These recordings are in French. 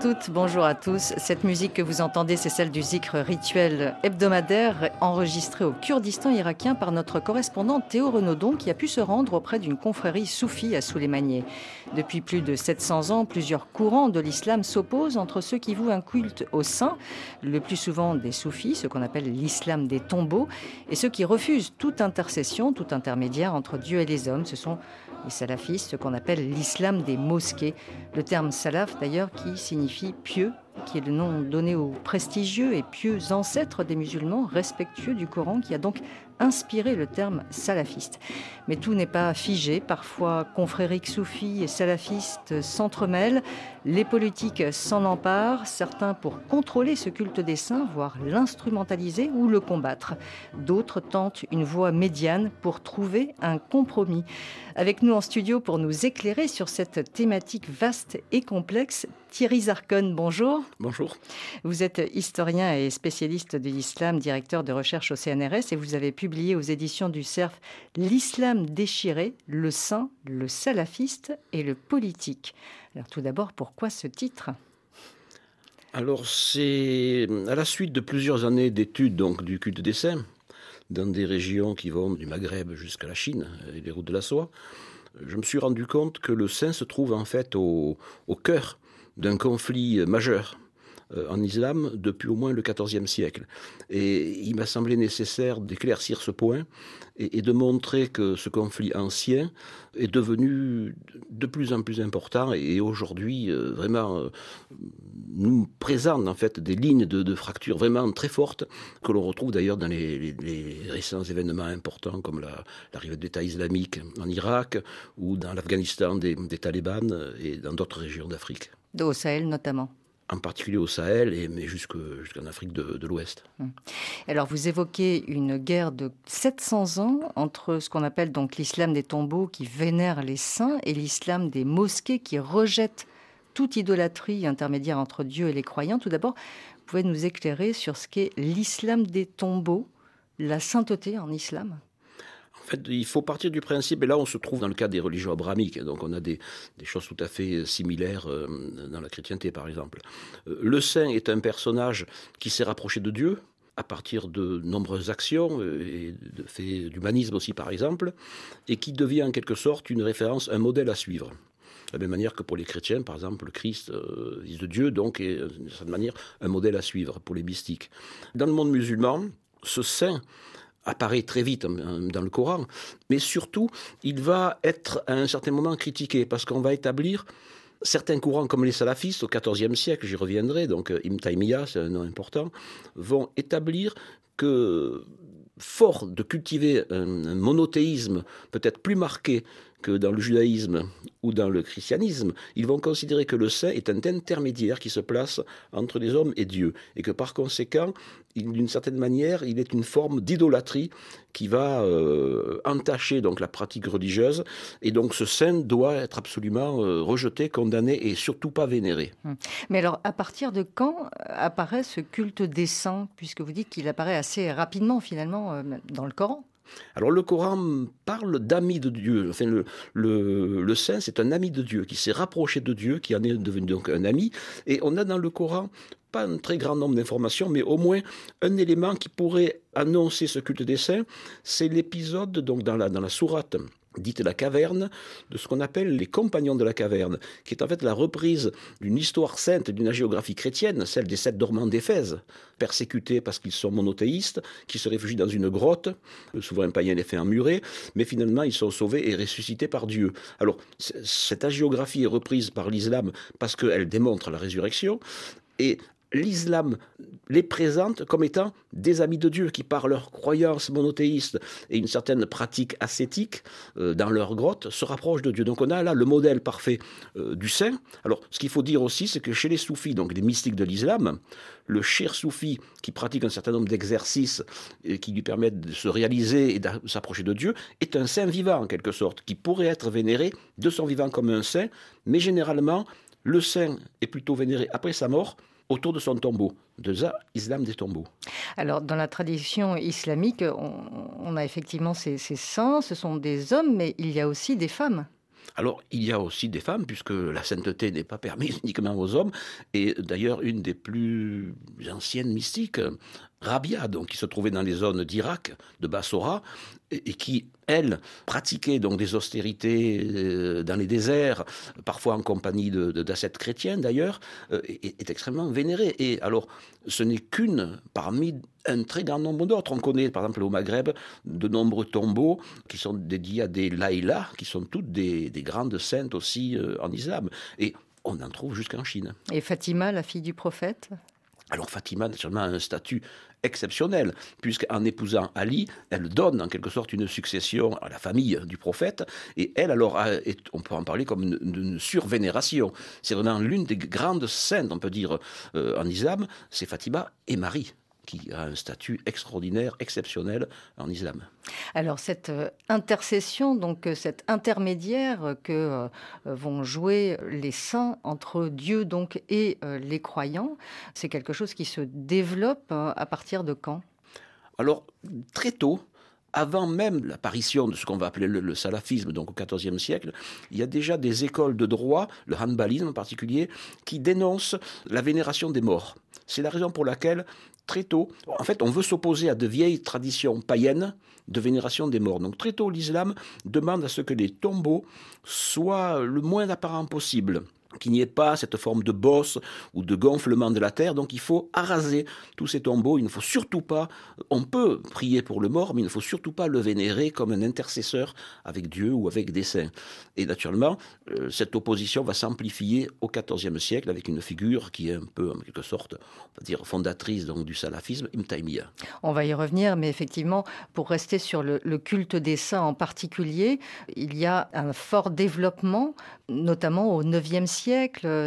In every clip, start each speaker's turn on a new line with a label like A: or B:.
A: Toutes, bonjour à tous. Cette musique que vous entendez, c'est celle du zikr rituel hebdomadaire enregistré au Kurdistan irakien par notre correspondant Théo Renaudon qui a pu se rendre auprès d'une confrérie soufie à Souleymanié. Depuis plus de 700 ans, plusieurs courants de l'islam s'opposent entre ceux qui vouent un culte au saint, le plus souvent des soufis, ce qu'on appelle l'islam des tombeaux, et ceux qui refusent toute intercession, tout intermédiaire entre Dieu et les hommes. Ce sont les salafistes, ce qu'on appelle l'islam des mosquées. Le terme salaf, d'ailleurs, qui signifie pieux, qui est le nom donné aux prestigieux et pieux ancêtres des musulmans, respectueux du Coran, qui a donc inspiré le terme salafiste. Mais tout n'est pas figé. Parfois, confrériques soufis et salafistes s'entremêlent. Les politiques s'en emparent, certains pour contrôler ce culte des saints, voire l'instrumentaliser ou le combattre. D'autres tentent une voie médiane pour trouver un compromis. Avec nous en studio pour nous éclairer sur cette thématique vaste et complexe, Thierry Zarcon, bonjour.
B: Bonjour.
A: Vous êtes historien et spécialiste de l'islam, directeur de recherche au CNRS et vous avez publié aux éditions du CERF L'islam déchiré, le saint, le salafiste et le politique. Alors tout d'abord, pourquoi ce titre?
B: Alors c'est à la suite de plusieurs années d'études donc du culte des saints dans des régions qui vont du Maghreb jusqu'à la Chine et les routes de la soie, je me suis rendu compte que le saint se trouve en fait au, cœur d'un conflit majeur en islam depuis au moins le XIVe siècle. Et il m'a semblé nécessaire d'éclaircir ce point et, de montrer que ce conflit ancien est devenu de plus en plus important et aujourd'hui euh, vraiment euh, nous présente en fait des lignes de, fracture vraiment très fortes que l'on retrouve d'ailleurs dans les, récents événements importants comme l'arrivée de l'État islamique en Irak ou dans l'Afghanistan des, des talibans et dans d'autres régions d'Afrique.
A: Au Sahel notamment
B: en particulier au Sahel, et, mais jusqu'en Afrique de, l'Ouest.
A: Hum. Alors vous évoquez une guerre de 700 ans entre ce qu'on appelle donc l'islam des tombeaux qui vénère les saints et l'islam des mosquées qui rejette toute idolâtrie intermédiaire entre Dieu et les croyants. Tout d'abord, vous pouvez nous éclairer sur ce qu'est l'islam des tombeaux, la sainteté en islam?
B: Fait, il faut partir du principe, et là on se trouve dans le cas des religions abrahamiques, donc on a des, choses tout à fait similaires euh, dans la chrétienté par exemple. Euh, le saint est un personnage qui s'est rapproché de Dieu, à partir de nombreuses actions euh, et de faits d'humanisme aussi par exemple, et qui devient en quelque sorte une référence, un modèle à suivre. De la même manière que pour les chrétiens, par exemple, le Christ, fils de Dieu, donc est d'une certaine manière un modèle à suivre pour les mystiques. Dans le monde musulman, ce saint apparaît très vite hein, dans le Coran, mais surtout, il va être à un certain moment critiqué, parce qu'on va établir certains courants comme les salafistes au XIVe siècle, j'y reviendrai, donc euh, Ibn Taymiyyah, c'est un nom important, vont établir que fort de cultiver un monothéisme peut-être plus marqué que dans le judaïsme ou dans le christianisme, ils vont considérer que le saint est un intermédiaire qui se place entre les hommes et Dieu, et que par conséquent, d'une certaine manière, il est une forme d'idolâtrie qui va euh, entacher donc la pratique religieuse, et donc ce saint doit être absolument euh, rejeté, condamné et surtout pas vénéré.
A: Hum. Mais alors, à partir de quand apparaît ce culte des saints, puisque vous dites qu'il apparaît assez rapidement finalement euh, dans le Coran?
B: Alors le Coran parle d'amis de Dieu. Enfin, le, le, saint, c'est un ami de Dieu qui s'est rapproché de Dieu, qui en est devenu donc un ami. Et on a dans le Coran pas un très grand nombre d'informations, mais au moins un élément qui pourrait annoncer ce culte des saints. C'est l'épisode donc dans la, dans la sourate dite la caverne, de ce qu'on appelle les compagnons de la caverne, qui est en fait la reprise d'une histoire sainte d'une géographie chrétienne, celle des sept dormants d'Éphèse, persécutés parce qu'ils sont monothéistes, qui se réfugient dans une grotte, le souverain païen les fait emmurer, mais finalement ils sont sauvés et ressuscités par Dieu. Alors, cette agiographie est reprise par l'islam parce qu'elle démontre la résurrection, et l'islam les présente comme étant des amis de Dieu qui, par leur croyance monothéiste et une certaine pratique ascétique euh, dans leur grotte, se rapprochent de Dieu. Donc on a là le modèle parfait euh, du saint. Alors ce qu'il faut dire aussi, c'est que chez les soufis, donc les mystiques de l'islam, le cher soufi qui pratique un certain nombre d'exercices qui lui permettent de se réaliser et de s'approcher de Dieu est un saint vivant en quelque sorte, qui pourrait être vénéré de son vivant comme un saint, mais généralement le saint est plutôt vénéré après sa mort autour de son tombeau. De ça, islam des tombeaux.
A: Alors, dans la tradition islamique, on, a effectivement ces, ces saints, ce sont des hommes, mais il y a aussi des femmes.
B: Alors, il y a aussi des femmes, puisque la sainteté n'est pas permise uniquement aux hommes. Et d'ailleurs, une des plus anciennes mystiques, Rabia, donc, qui se trouvait dans les zones d'Irak, de Bassora, et, qui, elle, pratiquait donc des austérités euh, dans les déserts, parfois en compagnie d'ascètes de, chrétiens d'ailleurs, euh, est, extrêmement vénérée. Et alors, ce n'est qu'une parmi un très grand nombre d'autres. On connaît, par exemple, au Maghreb, de nombreux tombeaux qui sont dédiés à des laïlas, qui sont toutes des, grandes saintes aussi euh, en islam. Et on en trouve jusqu'en Chine.
A: Et Fatima, la fille du prophète?
B: Alors Fatima, naturellement, a un statut exceptionnel, puisqu'en épousant Ali, elle donne en quelque sorte une succession à la famille du prophète, et elle, alors, on peut en parler comme une, survénération. C'est vraiment l'une des grandes saintes, on peut dire, euh, en islam, c'est Fatima et Marie qui a un statut extraordinaire, exceptionnel en islam.
A: Alors cette euh, intercession, donc euh, cet intermédiaire que euh, vont jouer les saints entre Dieu donc et les croyants, c'est quelque chose qui se développe à partir de quand?
B: Alors très tôt, avant même l'apparition de ce qu'on va appeler le, salafisme, donc au XIVe siècle, il y a déjà des écoles de droit, le hanbalisme en particulier, qui dénoncent la vénération des morts. C'est la raison pour laquelle très tôt, en fait, on veut s'opposer à de vieilles traditions païennes de vénération des morts. Donc très tôt, l'islam demande à ce que les tombeaux soient le moins apparents possible qu'il n'y ait pas cette forme de bosse ou de gonflement de la terre. Donc il faut araser tous ces tombeaux. Il ne faut surtout pas, on peut prier pour le mort, mais il ne faut surtout pas le vénérer comme un intercesseur avec Dieu ou avec des saints. Et naturellement, euh, cette opposition va s'amplifier au XIVe siècle avec une figure qui est un peu, en quelque sorte, on va dire, fondatrice du salafisme, Ibn
A: On va y revenir, mais effectivement, pour rester sur le, le culte des saints en particulier, il y a un fort développement, notamment au IXe siècle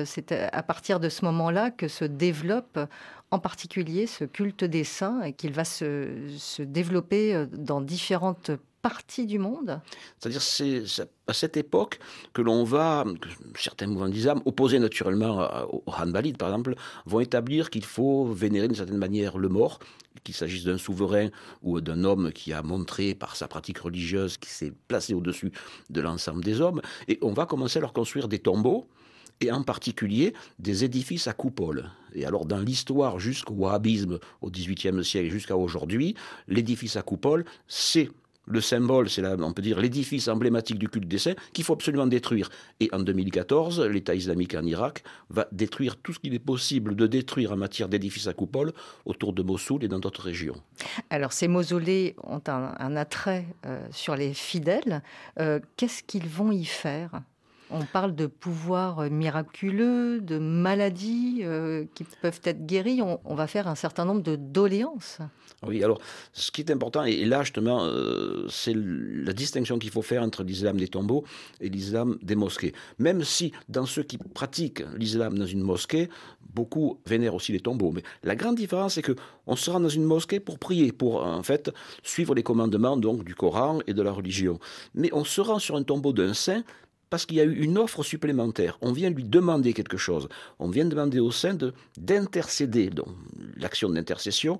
A: C'est à partir de ce moment-là que se développe en particulier ce culte des saints et qu'il va se, développer euh, dans différentes parties du monde.
B: C'est-à-dire c'est à cette époque que l'on va, certains mouvements d'islam, opposés naturellement aux Hanbalites par exemple, vont établir qu'il faut vénérer d'une certaine manière le mort, qu'il s'agisse d'un souverain ou d'un homme qui a montré par sa pratique religieuse qu'il s'est placé au-dessus de l'ensemble des hommes, et on va commencer à leur construire des tombeaux et en particulier des édifices à coupole. Et alors dans l'histoire jusqu'au wahhabisme au XVIIIe siècle jusqu'à aujourd'hui, l'édifice à coupole, c'est le symbole, c'est on peut dire l'édifice emblématique du culte des saints qu'il faut absolument détruire. Et en 2014, l'État islamique en Irak va détruire tout ce qu'il est possible de détruire en matière d'édifices à coupole autour de Mossoul et dans d'autres régions.
A: Alors ces mausolées ont un, attrait euh, sur les fidèles. Euh, qu'est-ce qu'ils vont y faire? On parle de pouvoirs euh, miraculeux, de maladies euh, qui peuvent être guéries. On, va faire un certain nombre de doléances.
B: Oui, alors ce qui est important, et là justement, euh, c'est la distinction qu'il faut faire entre l'islam des tombeaux et l'islam des mosquées. Même si dans ceux qui pratiquent l'islam dans une mosquée, beaucoup vénèrent aussi les tombeaux. Mais la grande différence, c'est que on se rend dans une mosquée pour prier, pour en fait suivre les commandements donc du Coran et de la religion. Mais on se rend sur un tombeau d'un saint parce qu'il y a eu une offre supplémentaire. On vient lui demander quelque chose. On vient demander aux saints d'intercéder, donc l'action d'intercession,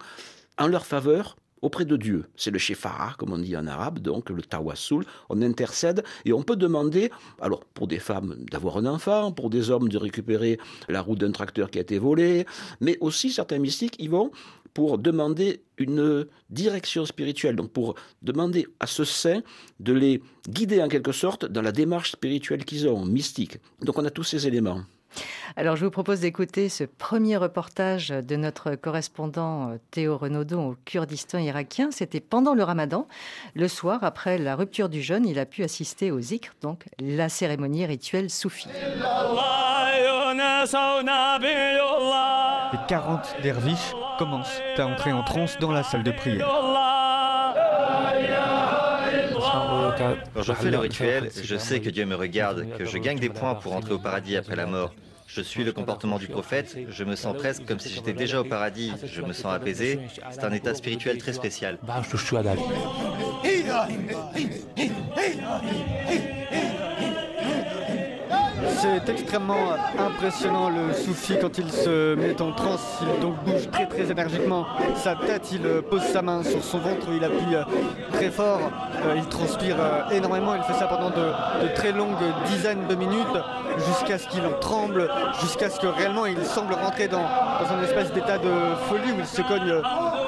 B: en leur faveur auprès de Dieu. C'est le shefara, comme on dit en arabe, donc le tawassul. On intercède et on peut demander, alors pour des femmes d'avoir un enfant, pour des hommes de récupérer la roue d'un tracteur qui a été volé, mais aussi certains mystiques, ils vont pour demander une direction spirituelle, donc pour demander à ce saint de les guider en quelque sorte dans la démarche spirituelle qu'ils ont, mystique. Donc on a tous ces éléments.
A: Alors je vous propose d'écouter ce premier reportage de notre correspondant euh, Théo Renaudon au Kurdistan irakien. C'était pendant le ramadan. Le soir, après la rupture du jeûne, il a pu assister au zikr, donc la cérémonie rituelle soufie.
C: Les 40 derviches commencent à entrer en transe dans la salle de prière.
D: Quand je fais le rituel, je sais que Dieu me regarde, que je gagne des points pour entrer au paradis après la mort. Je suis le comportement du prophète, je me sens presque comme si j'étais déjà au paradis, je me sens apaisé. C'est un état spirituel très spécial.
C: C'est extrêmement impressionnant le soufi quand il se met en transe. Il donc bouge très très énergiquement sa tête. Il pose sa main sur son ventre. Il appuie très fort. Il transpire énormément. Il fait ça pendant de, très longues dizaines de minutes jusqu'à ce qu'il en tremble, jusqu'à ce que réellement il semble rentrer dans, dans un espèce d'état de folie où il se cogne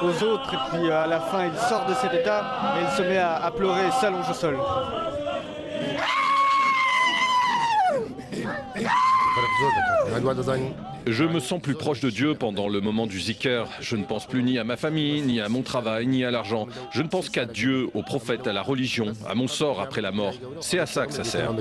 C: aux autres. Et puis à la fin, il sort de cet état et il se met à, à pleurer et s'allonge au sol.
E: Je me sens plus proche de Dieu pendant le moment du zikr. Je ne pense plus ni à ma famille, ni à mon travail, ni à l'argent. Je ne pense qu'à Dieu, au prophète, à la religion, à mon sort après la mort. C'est à ça que ça sert.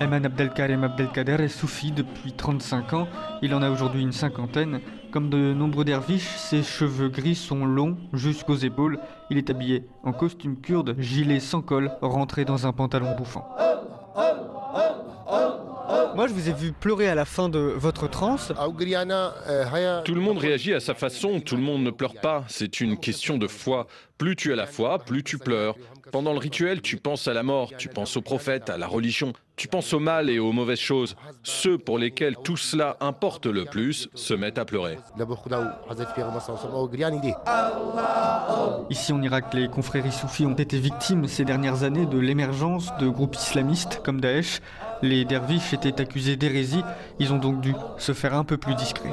C: Abdelkader est soufi depuis 35 ans. Il en a aujourd'hui une cinquantaine. Comme de nombreux derviches, ses cheveux gris sont longs jusqu'aux épaules. Il est habillé en costume kurde, gilet sans col, rentré dans un pantalon bouffant. Moi, je vous ai vu pleurer à la fin de votre transe.
E: Tout le monde réagit à sa façon, tout le monde ne pleure pas. C'est une question de foi. Plus tu as la foi, plus tu pleures. Pendant le rituel, tu penses à la mort, tu penses au prophète, à la religion, tu penses au mal et aux mauvaises choses. Ceux pour lesquels tout cela importe le plus se mettent à pleurer.
C: Ici en Irak, les confréries soufis ont été victimes ces dernières années de l'émergence de groupes islamistes comme Daesh. Les derviches étaient accusés d'hérésie, ils ont donc dû se faire un peu plus discrets.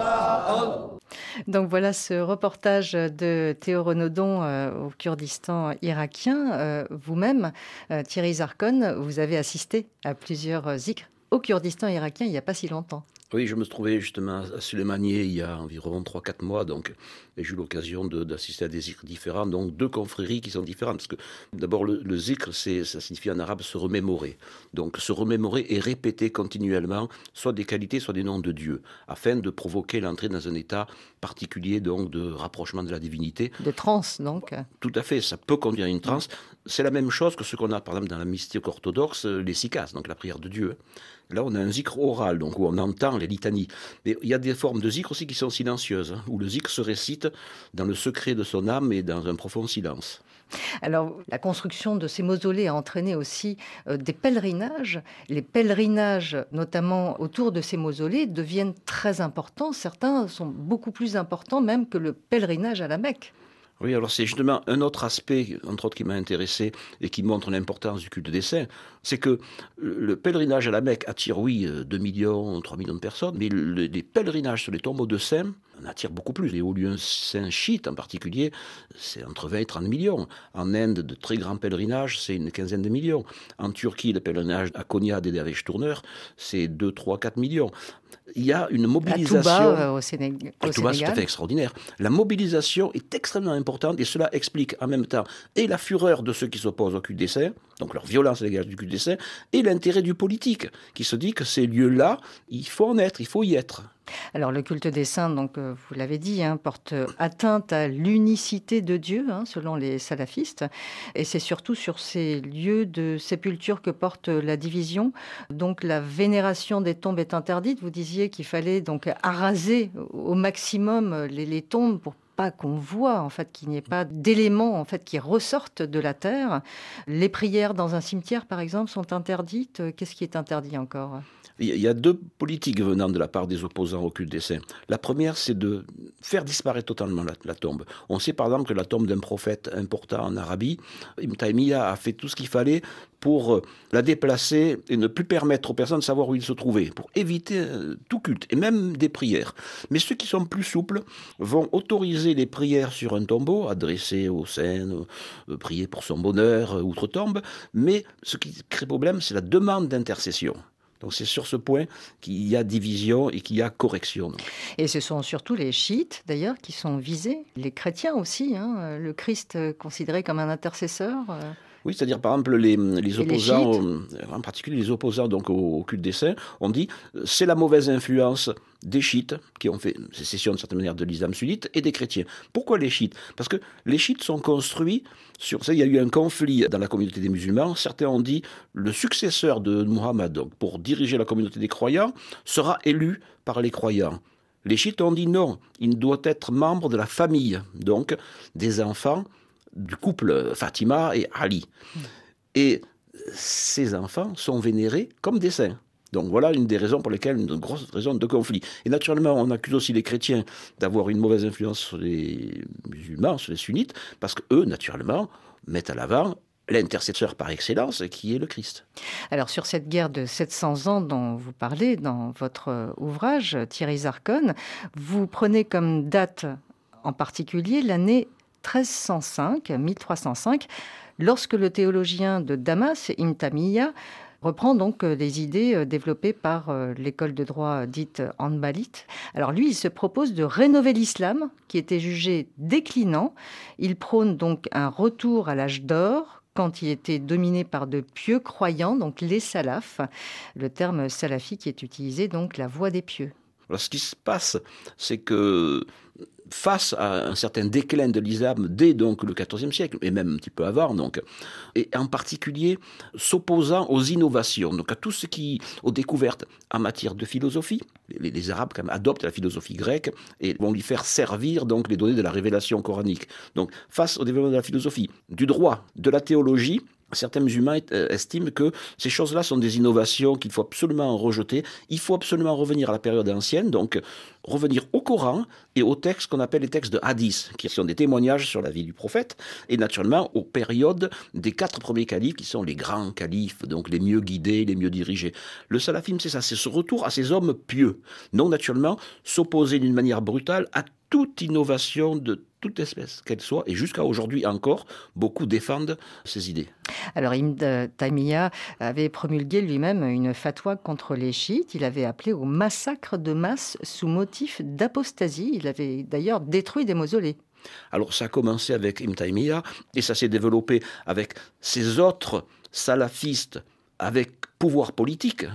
A: Donc voilà ce reportage de Théo Renaudon euh, au Kurdistan irakien. Euh, vous-même, euh, Thierry Zarkon, vous avez assisté à plusieurs zikrs au Kurdistan irakien il n'y a pas si longtemps.
B: Oui, je me trouvais justement à Suleymaniye il y a environ 3-4 mois, donc j'ai eu l'occasion d'assister à des zikrs différents, donc deux confréries qui sont différentes. Parce que d'abord, le, le zikr, ça signifie en arabe se remémorer. Donc se remémorer et répéter continuellement soit des qualités, soit des noms de Dieu, afin de provoquer l'entrée dans un état particulier donc de rapprochement de la divinité.
A: De transe, donc.
B: Tout à fait, ça peut conduire à une transe. C'est la même chose que ce qu'on a par exemple dans la mystique orthodoxe, les sikas, donc la prière de Dieu. Là, on a un zikr oral, donc où on entend les litanies. Mais il y a des formes de zikr aussi qui sont silencieuses, hein, où le zikr se récite dans le secret de son âme et dans un profond silence.
A: Alors, la construction de ces mausolées a entraîné aussi euh, des pèlerinages. Les pèlerinages, notamment autour de ces mausolées, deviennent très importants. Certains sont beaucoup plus importants même que le pèlerinage à la Mecque.
B: Oui, alors c'est justement un autre aspect, entre autres, qui m'a intéressé et qui montre l'importance du culte des saints, c'est que le pèlerinage à la Mecque attire, oui, 2 millions, 3 millions de personnes, mais les pèlerinages sur les tombeaux de saints en attirent beaucoup plus. Les hauts lieux saints chiites en particulier, c'est entre 20 et 30 millions. En Inde, de très grands pèlerinages, c'est une quinzaine de millions. En Turquie, le pèlerinage à Konya des derviches tourneurs, c'est 2, 3, 4 millions il y a une mobilisation.
A: Touba, euh, au, Sénégal.
B: Touba, c'est tout à fait extraordinaire. La mobilisation est extrêmement importante et cela explique en même temps et la fureur de ceux qui s'opposent au des donc leur violence à du culte des et l'intérêt du politique qui se dit que ces lieux-là, il faut en être, il faut y être.
A: Alors le culte des saints, donc euh, vous l'avez dit, hein, porte atteinte à l'unicité de Dieu, hein, selon les salafistes, et c'est surtout sur ces lieux de sépulture que porte la division. Donc la vénération des tombes est interdite. Vous disiez qu'il fallait donc araser au maximum les, les tombes pour pas qu'on voit, en fait, qu'il n'y ait pas d'éléments en fait qui ressortent de la terre. Les prières dans un cimetière, par exemple, sont interdites. Qu'est-ce qui est interdit encore?
B: Il y a deux politiques venant de la part des opposants au culte des saints. La première, c'est de faire disparaître totalement la, tombe. On sait par exemple que la tombe d'un prophète important en Arabie, Ibn a fait tout ce qu'il fallait pour euh, la déplacer et ne plus permettre aux personnes de savoir où il se trouvait, pour éviter euh, tout culte, et même des prières. Mais ceux qui sont plus souples vont autoriser les prières sur un tombeau, adressées aux saints, euh, prier pour son bonheur, outre-tombe, mais ce qui crée problème, c'est la demande d'intercession. Donc c'est sur ce point qu'il y a division et qu'il y a correction.
A: Et ce sont surtout les chiites, d'ailleurs, qui sont visés, les chrétiens aussi, hein, le Christ considéré comme un intercesseur.
B: Oui, c'est-à-dire par exemple les, les opposants, en particulier les opposants donc au, culte des saints, on dit euh, c'est la mauvaise influence des chiites qui ont fait sécession de certaine manière de l'islam sunnite et des chrétiens. Pourquoi les chiites? Parce que les chiites sont construits sur ça. Il y a eu un conflit dans la communauté des musulmans. Certains ont dit le successeur de Muhammad, donc pour diriger la communauté des croyants, sera élu par les croyants. Les chiites ont dit non, il doit être membre de la famille, donc des enfants du couple Fatima et Ali. Et ces enfants sont vénérés comme des saints. Donc voilà une des raisons pour lesquelles, une grosse raison de conflit. Et naturellement, on accuse aussi les chrétiens d'avoir une mauvaise influence sur les musulmans, sur les sunnites, parce qu'eux, naturellement, mettent à l'avant l'intercesseur par excellence qui est le Christ.
A: Alors sur cette guerre de 700 ans dont vous parlez dans votre ouvrage, Thierry Zarkon, vous prenez comme date en particulier l'année 1305, 1305, lorsque le théologien de Damas, Imtamiya, reprend donc euh, les idées euh, développées par euh, l'école de droit dite Hanbalite. Alors lui, il se propose de rénover l'islam, qui était jugé déclinant. Il prône donc un retour à l'âge d'or, quand il était dominé par de pieux croyants, donc les salafs, le terme salafi qui est utilisé, donc la voie des pieux.
B: Alors, ce qui se passe, c'est que face à un certain déclin de l'islam dès donc le XIVe siècle, et même un petit peu avant, donc, et en particulier s'opposant aux innovations, donc à tout ce qui, aux découvertes en matière de philosophie. Les, Arabes adoptent la philosophie grecque et vont lui faire servir donc les données de la révélation coranique. Donc face au développement de la philosophie, du droit, de la théologie, Certains musulmans euh, estiment que ces choses-là sont des innovations qu'il faut absolument rejeter. Il faut absolument revenir à la période ancienne, donc revenir au Coran et aux textes qu'on appelle les textes de hadith, qui sont des témoignages sur la vie du prophète, et naturellement aux périodes des quatre premiers califes, qui sont les grands califes, donc les mieux guidés, les mieux dirigés. Le salafisme, c'est ça, c'est ce retour à ces hommes pieux. Non, naturellement, s'opposer d'une manière brutale à toute innovation de toute espèce qu'elle soit, et jusqu'à aujourd'hui encore, beaucoup défendent ces idées.
A: Alors Ibn Taymiyyah avait promulgué lui-même une fatwa contre les chiites. Il avait appelé au massacre de masse sous motif d'apostasie. Il avait d'ailleurs détruit des mausolées.
B: Alors ça a commencé avec Ibn Taymiyyah et ça s'est développé avec ces autres salafistes avec pouvoir politique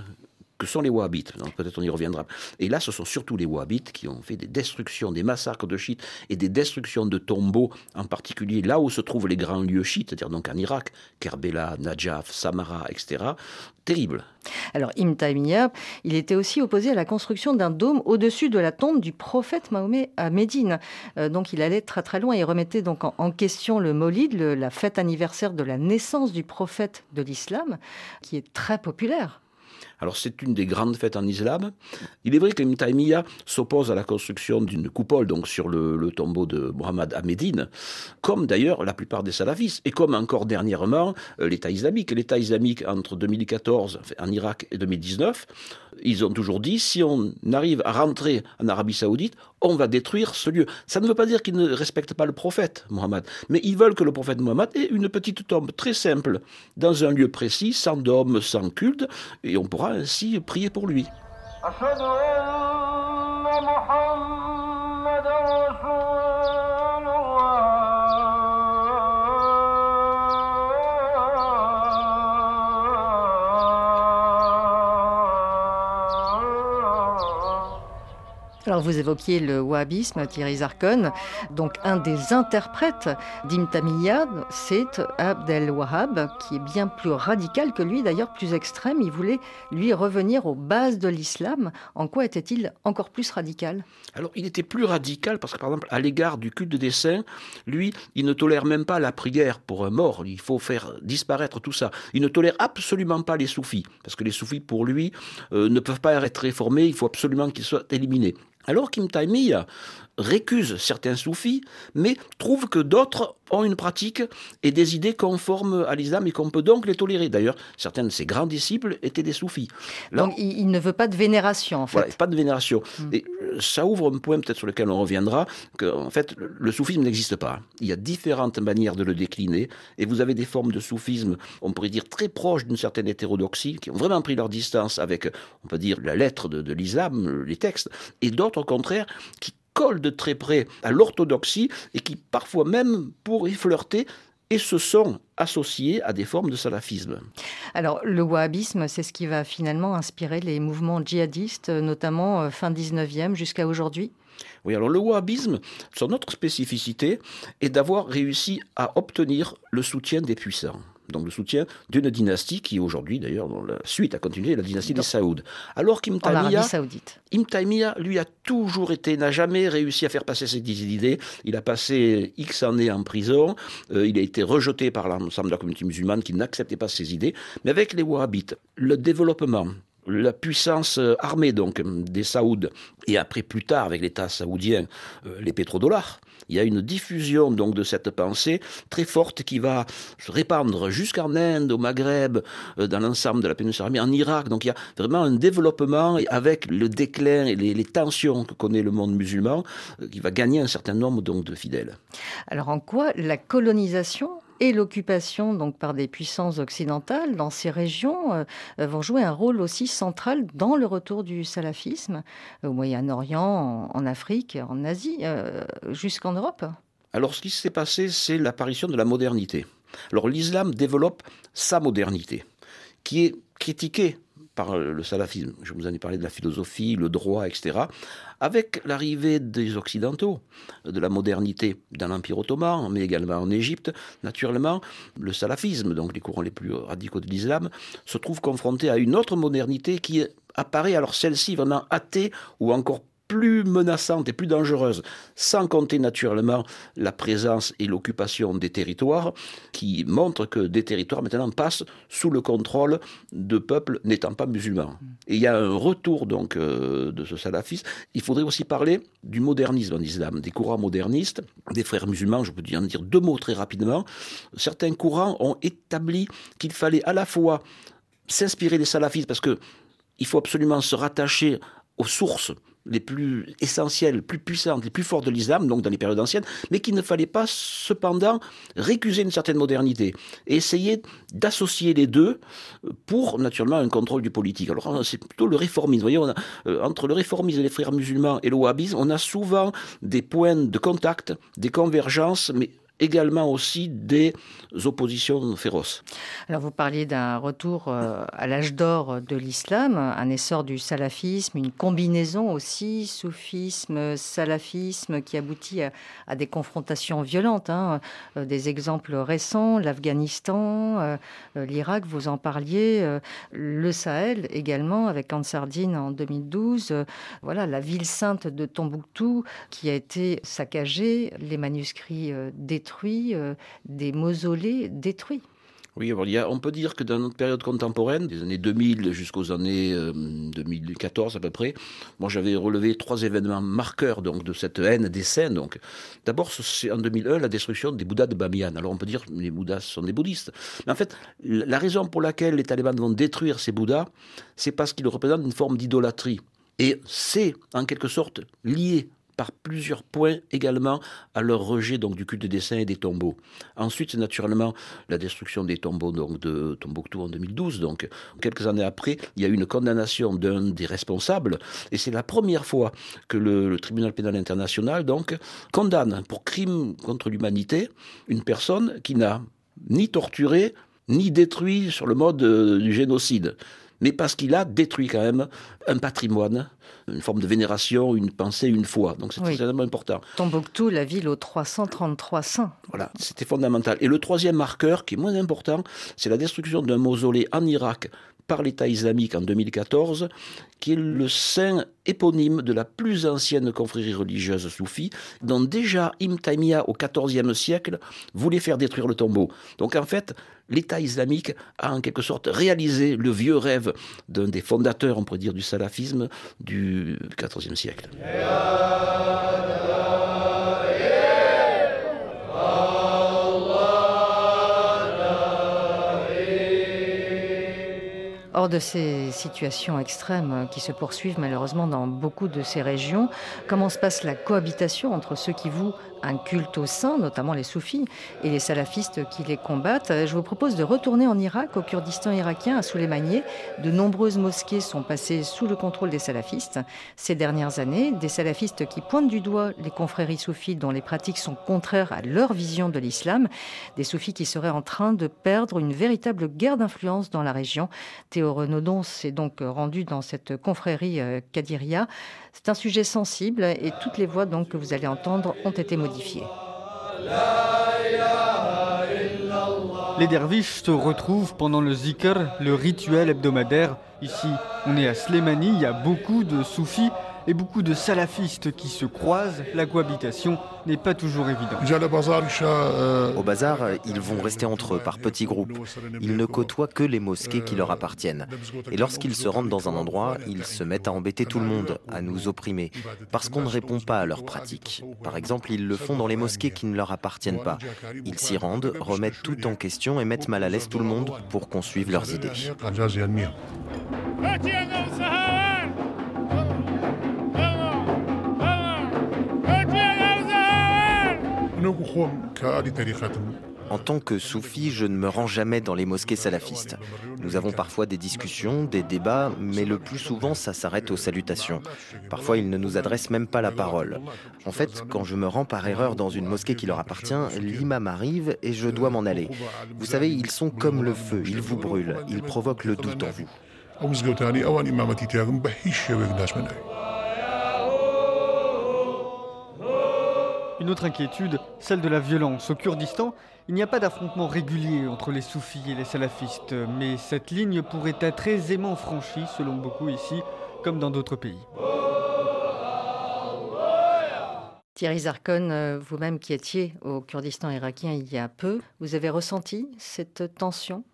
B: que sont les Wahhabites. Peut-être on y reviendra. Et là, ce sont surtout les Wahhabites qui ont fait des destructions, des massacres de chiites et des destructions de tombeaux, en particulier là où se trouvent les grands lieux chiites, c'est-à-dire donc en Irak, Kerbela, Najaf, Samara, etc. Terrible.
A: Alors, Ibn Taymiyyah, il était aussi opposé à la construction d'un dôme au-dessus de la tombe du prophète Mahomet à Médine. Euh, donc, il allait très très loin et remettait donc en, question le Molid, la fête anniversaire de la naissance du prophète de l'islam, qui est très populaire.
B: Alors c'est une des grandes fêtes en islam. Il est vrai que Taymiyyah s'oppose à la construction d'une coupole donc sur le, tombeau de Mohammed à comme d'ailleurs la plupart des salafistes, et comme encore dernièrement euh, l'État islamique. L'État islamique entre 2014 en Irak et 2019, ils ont toujours dit si on arrive à rentrer en Arabie saoudite, on va détruire ce lieu. Ça ne veut pas dire qu'ils ne respectent pas le prophète Mohammed, mais ils veulent que le prophète Mohammed ait une petite tombe très simple, dans un lieu précis, sans dôme, sans culte, et on pourra ainsi prier pour lui.
A: Alors vous évoquiez le wahhabisme, Thierry Zarkon. Donc un des interprètes d'Imtamiyad, c'est Abdel Wahhab, qui est bien plus radical que lui, d'ailleurs plus extrême. Il voulait lui revenir aux bases de l'islam. En quoi était-il encore plus radical?
B: Alors il était plus radical parce que par exemple à l'égard du culte des saints, lui, il ne tolère même pas la prière pour un mort. Il faut faire disparaître tout ça. Il ne tolère absolument pas les soufis parce que les soufis pour lui euh, ne peuvent pas être réformés. Il faut absolument qu'ils soient éliminés. Alors Kim Taimia récuse certains soufis, mais trouve que d'autres ont une pratique et des idées conformes à l'islam et qu'on peut donc les tolérer. D'ailleurs, certains de ses grands disciples étaient des soufis.
A: donc il ne veut pas de vénération, en fait.
B: Voilà, pas de vénération. Hmm. Et euh, ça ouvre un point peut-être sur lequel on reviendra, que en fait, le soufisme n'existe pas. Il y a différentes manières de le décliner, et vous avez des formes de soufisme, on pourrait dire très proches d'une certaine hétérodoxie, qui ont vraiment pris leur distance avec, on peut dire, la lettre de, de l'islam, les textes, et d'autres, au contraire, qui collent de très près à l'orthodoxie et qui parfois même pourraient flirter et se sont associés à des formes de salafisme.
A: Alors le wahhabisme, c'est ce qui va finalement inspirer les mouvements djihadistes, notamment euh, fin 19e jusqu'à aujourd'hui?
B: Oui, alors le wahhabisme, son autre spécificité est d'avoir réussi à obtenir le soutien des puissants. Donc le soutien d'une dynastie qui aujourd'hui, d'ailleurs, dans la suite a continué, la dynastie des Saouds. Alors qu'Imtaimia, Imtaimia, lui, a toujours été, n'a jamais réussi à faire passer ses idées. Il a passé X années en prison, euh, il a été rejeté par l'ensemble de la communauté musulmane qui n'acceptait pas ses idées. Mais avec les Wahhabites, le développement la puissance euh, armée donc des Saouds et après plus tard avec l'État saoudien euh, les pétrodollars il y a une diffusion donc de cette pensée très forte qui va se répandre jusqu'en Inde, au Maghreb, euh, dans l'ensemble de la péninsule arabique, en Irak. Donc il y a vraiment un développement avec le déclin et les, tensions que connaît le monde musulman qui va gagner un certain nombre donc de fidèles.
A: Alors en quoi la colonisation et l'occupation donc par des puissances occidentales dans ces régions euh, vont jouer un rôle aussi central dans le retour du salafisme euh, au Moyen-Orient, en, Afrique, en Asie, euh, jusqu'en Europe.
B: Alors ce qui s'est passé, c'est l'apparition de la modernité. Alors l'islam développe sa modernité, qui est critiquée par le salafisme. Je vous en ai parlé de la philosophie, le droit, etc. Avec l'arrivée des Occidentaux, de la modernité dans l'Empire ottoman, mais également en Égypte, naturellement, le salafisme, donc les courants les plus radicaux de l'islam, se trouve confronté à une autre modernité qui apparaît, alors celle-ci vraiment athée ou encore plus menaçante et plus dangereuse, sans compter naturellement la présence et l'occupation des territoires, qui montrent que des territoires maintenant passent sous le contrôle de peuples n'étant pas musulmans. Et il y a un retour donc euh, de ce salafisme. Il faudrait aussi parler du modernisme en islam, des courants modernistes, des frères musulmans, je peux en dire deux mots très rapidement. Certains courants ont établi qu'il fallait à la fois s'inspirer des salafistes parce que il faut absolument se rattacher aux sources les plus essentielles, plus puissantes, les plus fortes de l'islam, donc dans les périodes anciennes, mais qu'il ne fallait pas cependant récuser une certaine modernité et essayer d'associer les deux pour naturellement un contrôle du politique. Alors c'est plutôt le réformisme. Vous voyez, euh, entre le réformisme et les frères musulmans et le wahhabisme, on a souvent des points de contact, des convergences, mais également aussi des oppositions féroces.
A: Alors vous parliez d'un retour euh, à l'âge d'or de l'islam, un essor du salafisme, une combinaison aussi soufisme, salafisme qui aboutit à, des confrontations violentes. Hein. Euh, des exemples récents, l'Afghanistan, euh, l'Irak, vous en parliez, le Sahel également avec Ansardine en 2012. Voilà la ville sainte de Tombouctou qui a été saccagée, les manuscrits détruits euh, des mausolées détruits.
B: Oui, on peut dire que dans notre période contemporaine, des années 2000 jusqu'aux années 2014 euh, à peu près, moi j'avais relevé trois événements marqueurs donc de cette haine des saints. Donc, d'abord, c'est en 2001 la destruction des Bouddhas de Bamiyan. Alors on peut dire les Bouddhas sont des bouddhistes, mais en fait, la raison pour laquelle les talibans vont détruire ces Bouddhas, c'est parce qu'ils représentent une forme d'idolâtrie. Et c'est en quelque sorte lié par plusieurs points également à leur rejet donc du culte des saints et des tombeaux. Ensuite, naturellement la destruction des tombeaux de Tombouctou en 2012. Donc, quelques années après, il y a eu une condamnation d'un des responsables, et c'est la première fois que le, tribunal pénal international donc condamne pour crime contre l'humanité une personne qui n'a ni torturé ni détruit sur le mode euh, du génocide mais parce qu'il a détruit quand même un patrimoine, une forme de vénération, une pensée, une foi. Donc c'est extrêmement important.
A: Tombouctou, la ville aux 333 saints.
B: Voilà, c'était fondamental. Et le troisième marqueur, qui est moins important, c'est la destruction d'un mausolée en Irak par l'État islamique en 2014, qui est le saint éponyme de la plus ancienne confrérie religieuse soufie, dont déjà Ibn Taymiyyah au XIVe siècle voulait faire détruire le tombeau. Donc en fait, l'État islamique a en quelque sorte réalisé le vieux rêve d'un des fondateurs, on pourrait dire, du salafisme du XIVe siècle.
A: Hors de ces situations extrêmes qui se poursuivent malheureusement dans beaucoup de ces régions, comment se passe la cohabitation entre ceux qui vouent un culte au sein, notamment les soufis et les salafistes qui les combattent. Je vous propose de retourner en Irak, au Kurdistan irakien, à Souleymaniye. De nombreuses mosquées sont passées sous le contrôle des salafistes ces dernières années. Des salafistes qui pointent du doigt les confréries soufis dont les pratiques sont contraires à leur vision de l'islam. Des soufis qui seraient en train de perdre une véritable guerre d'influence dans la région. Théo Renaudon s'est donc rendu dans cette confrérie Kadiria. Euh, C'est un sujet sensible et toutes les voix donc que vous allez entendre ont été modifiées.
C: Les derviches se retrouvent pendant le zikr, le rituel hebdomadaire. Ici, on est à Slemani, il y a beaucoup de soufis et beaucoup de salafistes qui se croisent, la cohabitation n'est pas toujours évidente.
F: Euh, Au bazar, ils vont rester entre eux par petits groupes. Ils ne côtoient que les mosquées qui leur appartiennent. Et lorsqu'ils se rendent dans un endroit, ils se mettent à embêter tout le monde, à nous opprimer, parce qu'on ne répond pas à leurs pratiques. Par exemple, ils le font dans les mosquées qui ne leur appartiennent pas. Ils s'y rendent, remettent tout en question et mettent mal à l'aise tout le monde pour qu'on suive leurs idées. En tant que soufi, je ne me rends jamais dans les mosquées salafistes. Nous avons parfois des discussions, des débats, mais le plus souvent ça s'arrête aux salutations. Parfois ils ne nous adressent même pas la parole. En fait, quand je me rends par erreur dans une mosquée qui leur appartient, l'imam arrive et je dois m'en aller. Vous savez, ils sont comme le feu, ils vous brûlent, ils provoquent le doute en vous.
C: Une autre inquiétude, celle de la violence. Au Kurdistan, il n'y a pas d'affrontement régulier entre les soufis et les salafistes, mais cette ligne pourrait être aisément franchie, selon beaucoup ici, comme dans d'autres pays.
A: Thierry Zarkon, euh, vous-même qui étiez au Kurdistan irakien il y a peu, vous avez ressenti cette tension?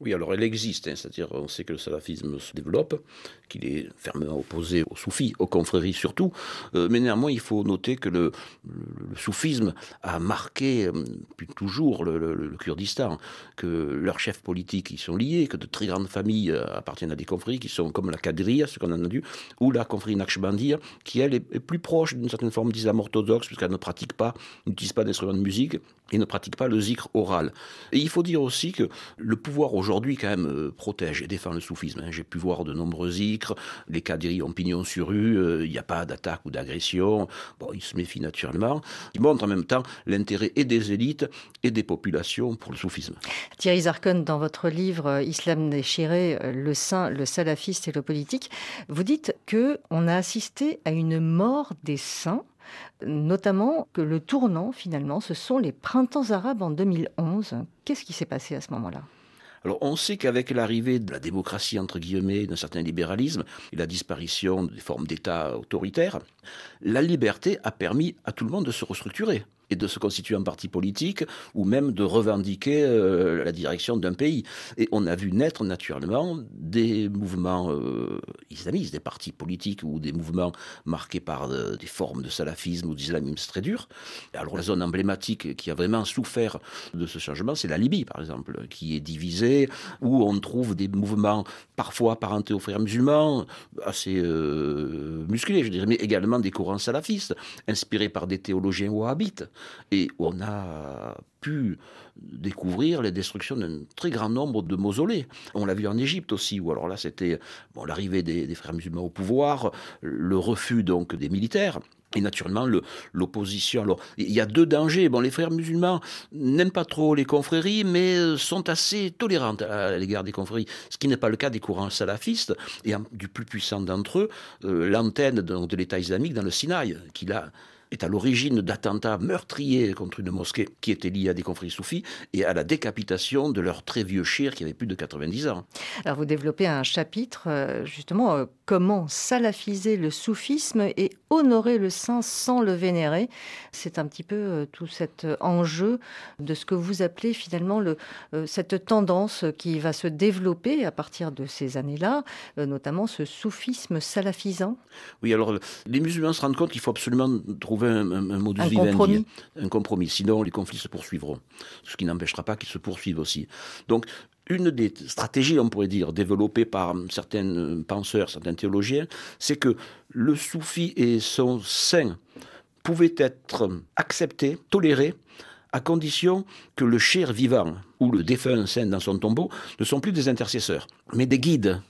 B: Oui, alors elle existe, hein, c'est-à-dire on sait que le salafisme se développe, qu'il est fermement opposé aux soufis, aux confréries surtout, euh, mais néanmoins il faut noter que le, soufisme a marqué euh, toujours le, Kurdistan, que leurs chefs politiques y sont liés, que de très grandes familles euh, appartiennent à des confréries qui sont comme la Kadriya, ce qu'on a entendu, ou la confrérie Naqshbandiya, qui elle est, plus proche d'une certaine forme d'islam orthodoxe, puisqu'elle ne pratique pas, n'utilise pas d'instruments de musique et ne pratique pas le zikr oral. Et il faut dire aussi que le pouvoir aujourd'hui, quand même, euh, protège et défend le soufisme. Hein. J'ai pu voir de nombreux zikrs, les cadres ont pignon sur rue, euh, il n'y a pas d'attaque ou d'agression. Bon, ils se méfient naturellement. Ils montrent en même temps l'intérêt et des élites et des populations pour le soufisme.
A: Thierry Zarkon, dans votre livre euh, Islam déchiré, le saint, le salafiste et le politique, vous dites que on a assisté à une mort des saints notamment que le tournant, finalement, ce sont les printemps arabes en 2011. Qu'est-ce qui s'est passé à ce moment-là?
B: Alors on sait qu'avec l'arrivée de la démocratie, entre guillemets, d'un certain libéralisme et la disparition des formes d'État autoritaires, la liberté a permis à tout le monde de se restructurer et de se constituer en parti politique ou même de revendiquer euh, la direction d'un pays. Et on a vu naître naturellement des mouvements euh, islamistes, des partis politiques ou des mouvements marqués par euh, des formes de salafisme ou d'islamisme très dur. Alors la zone emblématique qui a vraiment souffert de ce changement, c'est la Libye par exemple, qui est divisée, où on trouve des mouvements parfois parentés aux frères musulmans, assez musclés je dirais, mais également des courants salafistes, inspirés par des théologiens wahhabites et on a pu découvrir les destructions d'un très grand nombre de mausolées. On l'a vu en Égypte aussi, où alors là c'était bon, l'arrivée des, frères musulmans au pouvoir, le refus donc des militaires. Et naturellement, l'opposition. Alors, il y a deux dangers. Bon, les frères musulmans n'aiment pas trop les confréries, mais sont assez tolérants à l'égard des confréries, ce qui n'est pas le cas des courants salafistes, et du plus puissant d'entre eux, euh, l'antenne de, l'État islamique dans le Sinaï, qui là est à l'origine d'attentats meurtriers contre une mosquée qui était liée à des conflits soufis et à la décapitation de leur très vieux chir qui avait plus de 90 ans.
A: Alors vous développez un chapitre euh, justement euh, comment salafiser le soufisme et honorer le saint sans le vénérer. C'est un petit peu euh, tout cet enjeu de ce que vous appelez finalement le, cette tendance qui va se développer à partir de ces années-là, notamment ce soufisme salafisant.
B: Oui, alors les musulmans se rendent compte qu'il faut absolument trouver un, modus
A: un compromis.
B: un compromis. Sinon, les conflits se poursuivront. Ce qui n'empêchera pas qu'ils se poursuivent aussi. Donc, une des stratégies, on pourrait dire, développées par certains penseurs, certains théologiens, c'est que le soufi et son saint pouvaient être acceptés, tolérés, à condition que le cher vivant ou le défunt saint dans son tombeau ne sont plus des intercesseurs, mais des guides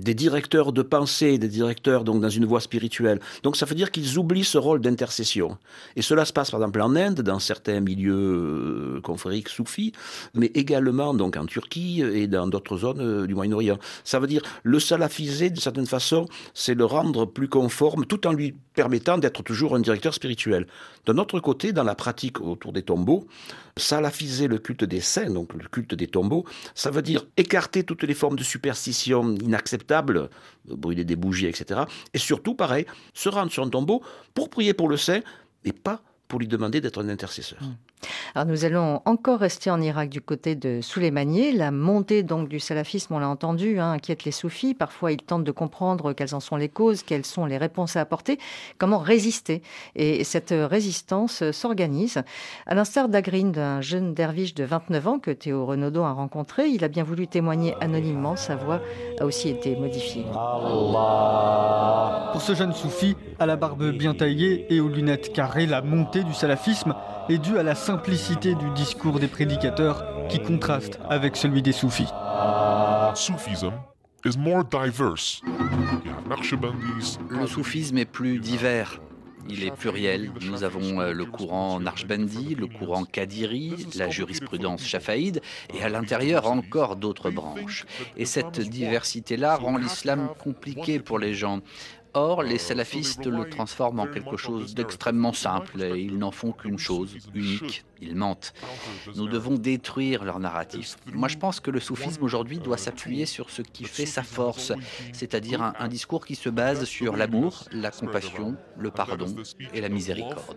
B: des directeurs de pensée, des directeurs donc dans une voie spirituelle. Donc ça veut dire qu'ils oublient ce rôle d'intercession. Et cela se passe par exemple en Inde, dans certains milieux euh, confrériques soufis, mais également donc en Turquie et dans d'autres zones euh, du Moyen-Orient. Ça veut dire le salafiser de certaine façon, c'est le rendre plus conforme, tout en lui permettant d'être toujours un directeur spirituel. D'un autre côté, dans la pratique autour des tombeaux, salafiser le culte des saints, donc le culte des tombeaux, ça veut dire écarter toutes les formes de superstition inacceptables, brûler des bougies, etc. Et surtout, pareil, se rendre sur un tombeau pour prier pour le saint et pas pour lui demander d'être un intercesseur. Mmh.
A: Alors nous allons encore rester en Irak du côté de Souleymanié. La montée donc du salafisme, on l'a entendu, hein, inquiète les soufis. Parfois, ils tentent de comprendre quelles en sont les causes, quelles sont les réponses à apporter, comment résister. Et cette résistance s'organise. À l'instar d'Agrin, un jeune derviche de 29 ans que Théo Renaudot a rencontré, il a bien voulu témoigner anonymement. Sa voix a aussi été modifiée.
C: Pour ce jeune soufi, à la barbe bien taillée et aux lunettes carrées, la montée du salafisme est due à la simplicité du discours des prédicateurs qui contraste avec celui des soufis.
G: Le soufisme est plus divers. Il est pluriel. Nous avons euh, le courant Narshbandi, le courant Kadiri, la jurisprudence Shafaïde, et à l'intérieur encore d'autres branches. Et cette diversité-là rend l'islam compliqué pour les gens. Or, les salafistes le transforment en quelque chose d'extrêmement simple et ils n'en font qu'une chose, unique, ils mentent. Nous devons détruire leur narratif. Moi, je pense que le soufisme aujourd'hui doit s'appuyer sur ce qui fait sa force, c'est-à-dire un, discours qui se base sur l'amour, la compassion, le pardon et la miséricorde.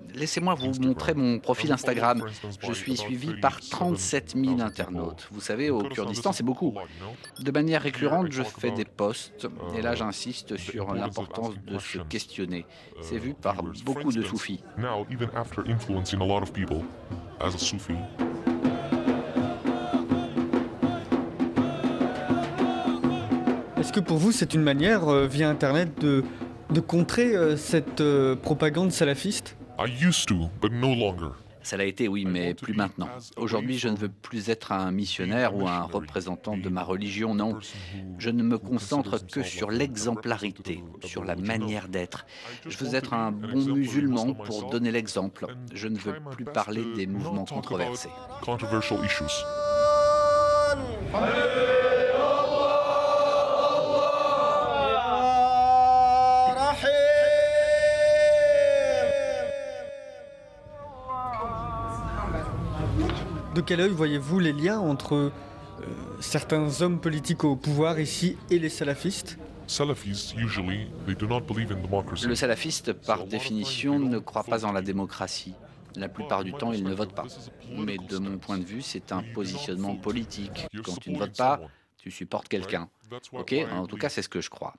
G: Laissez-moi vous montrer mon profil Instagram. Je suis suivi par 37 000 internautes. Vous savez, au Kurdistan, c'est beaucoup. De manière récurrente, je fais des posts, et là j'insiste sur l'importance de se questionner. C'est vu par beaucoup de soufis.
C: Est-ce que pour vous, c'est une manière, euh, via Internet, de, de contrer euh, cette euh, propagande salafiste?
G: Ça l'a été, oui, mais plus maintenant. Aujourd'hui, je ne veux plus être un missionnaire ou un représentant de ma religion, non. Je ne me concentre que sur l'exemplarité, sur la manière d'être. Je veux être un bon musulman pour donner l'exemple. Je ne veux plus parler des mouvements controversés.
C: De quel œil voyez-vous les liens entre euh, certains hommes politiques au pouvoir ici et les salafistes?
G: Le salafiste, par définition, ne croit pas en la démocratie. La plupart du temps, il ne vote pas. Mais de mon point de vue, c'est un positionnement politique. Quand tu ne votes pas, tu supportes quelqu'un. Ok, en tout cas, c'est ce que je crois.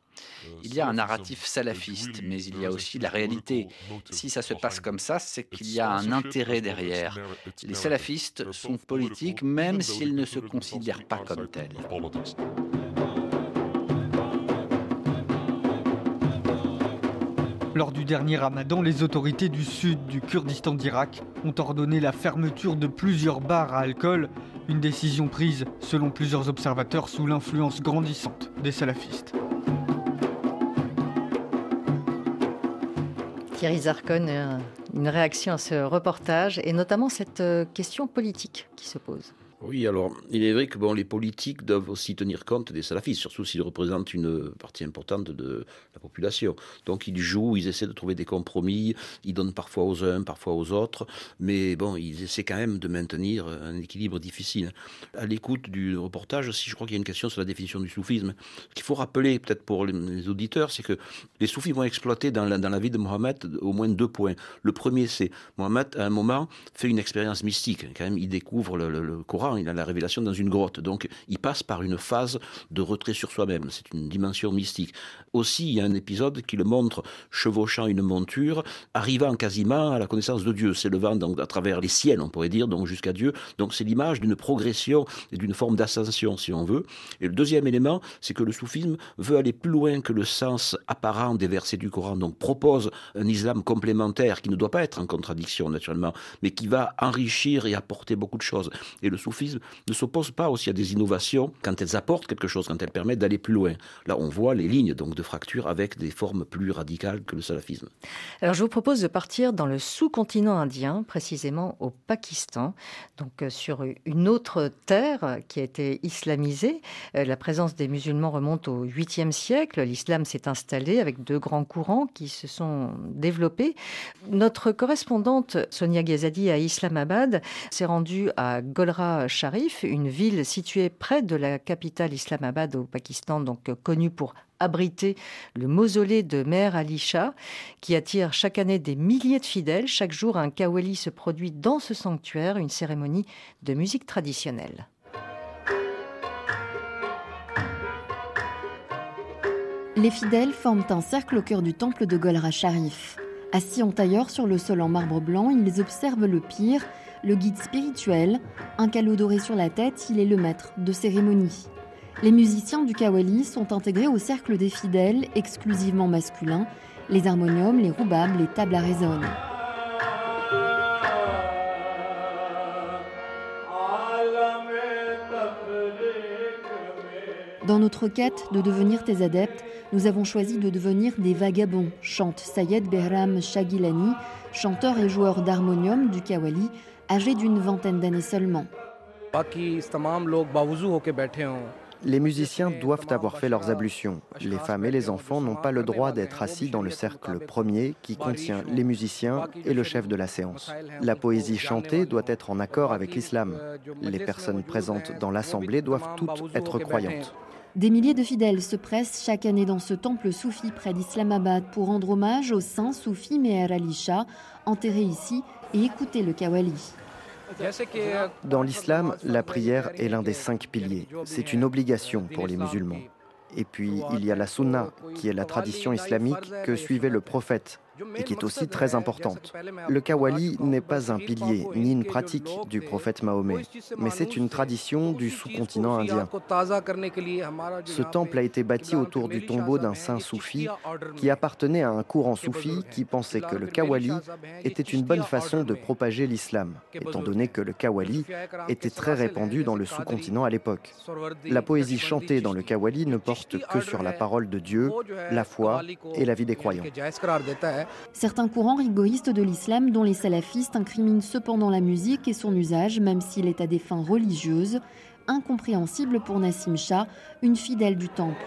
G: Il y a un narratif salafiste, mais il y a aussi la réalité. Si ça se passe comme ça, c'est qu'il y a un intérêt derrière. Les salafistes sont politiques, même s'ils ne se considèrent pas comme tels.
C: Lors du dernier ramadan, les autorités du sud du Kurdistan d'Irak ont ordonné la fermeture de plusieurs bars à alcool, une décision prise, selon plusieurs observateurs, sous l'influence grandissante des salafistes.
A: Thierry Zarkon, euh, une réaction à ce reportage et notamment cette euh, question politique qui se pose.
B: Oui, alors il est vrai que bon, les politiques doivent aussi tenir compte des salafistes, surtout s'ils représentent une partie importante de la population. Donc ils jouent, ils essaient de trouver des compromis, ils donnent parfois aux uns, parfois aux autres, mais bon, ils essaient quand même de maintenir un équilibre difficile. À l'écoute du reportage aussi, je crois qu'il y a une question sur la définition du soufisme. Ce qu'il faut rappeler peut-être pour les auditeurs, c'est que les soufis vont exploiter dans la, vie de Mohammed au moins deux points. Le premier, c'est Mohammed, à un moment, fait une expérience mystique. Quand même, il découvre le, le Coran Il a la révélation dans une grotte. Donc il passe par une phase de retrait sur soi-même. C'est une dimension mystique. Aussi, il y a un épisode qui le montre chevauchant une monture, arrivant quasiment à la connaissance de Dieu, s'élevant donc à travers les ciels, on pourrait dire, donc jusqu'à Dieu. Donc c'est l'image d'une progression et d'une forme d'ascension, si on veut. Et le deuxième élément, c'est que le soufisme veut aller plus loin que le sens apparent des versets du Coran, donc propose un islam complémentaire qui ne doit pas être en contradiction naturellement, mais qui va enrichir et apporter beaucoup de choses. Et le soufisme ne s'oppose pas aussi à des innovations quand elles apportent quelque chose, quand elles permettent d'aller plus loin. Là, on voit les lignes donc de fracture avec des formes plus radicales que le salafisme.
A: Alors, je vous propose de partir dans le sous-continent indien, précisément au Pakistan, donc euh, sur une autre terre qui a été islamisée. Euh, la présence des musulmans remonte au 8e siècle. L'islam s'est installé avec deux grands courants qui se sont développés. Notre correspondante Sonia Ghazadi à Islamabad s'est rendue à Golra Sharif, une ville située près de la capitale Islamabad au Pakistan, donc connue pour abriter le mausolée de Mère Ali Shah, qui attire chaque année des milliers de fidèles. Chaque jour, un kawali se produit dans ce sanctuaire, une cérémonie de musique traditionnelle.
H: Les fidèles forment un cercle au cœur du temple de Golra Sharif. Assis en tailleur sur le sol en marbre blanc, ils observent le pire, le guide spirituel. Un calot doré sur la tête, il est le maître de cérémonie. Les musiciens du Kawali sont intégrés au cercle des fidèles, exclusivement masculins, les harmoniums, les roubabs, les tables à résonne. Dans notre quête de devenir tes adeptes, nous avons choisi de devenir des vagabonds, chante Sayed Behram Shagilani, chanteur et joueur d'harmonium du Kawali, âgé d'une vingtaine d'années seulement.
F: Les musiciens doivent avoir fait leurs ablutions. Les femmes et les enfants n'ont pas le droit d'être assis dans le cercle premier qui contient les musiciens et le chef de la séance. La poésie chantée doit être en accord avec l'islam. Les personnes présentes dans l'assemblée doivent toutes être croyantes.
H: Des milliers de fidèles se pressent chaque année dans ce temple soufi près d'Islamabad pour rendre hommage au saint soufi Meher Ali Shah, enterré ici, et écouter le Kawali.
F: Dans l'islam, la prière est l'un des cinq piliers. C'est une obligation pour les musulmans. Et puis, il y a la sunna, qui est la tradition islamique que suivait le prophète et qui est aussi très importante. Le kawali n'est pas un pilier ni une pratique du prophète Mahomet, mais c'est une tradition du sous-continent indien. Ce temple a été bâti autour du tombeau d'un saint soufi qui appartenait à un courant soufi qui pensait que le kawali était une bonne façon de propager l'islam, étant donné que le kawali était très répandu dans le sous-continent à l'époque. La poésie chantée dans le kawali ne porte que sur la parole de Dieu, la foi et la vie des croyants.
H: Certains courants rigoristes de l'islam, dont les salafistes, incriminent cependant la musique et son usage, même s'il est à des fins religieuses, incompréhensible pour Nassim Shah, une fidèle du temple.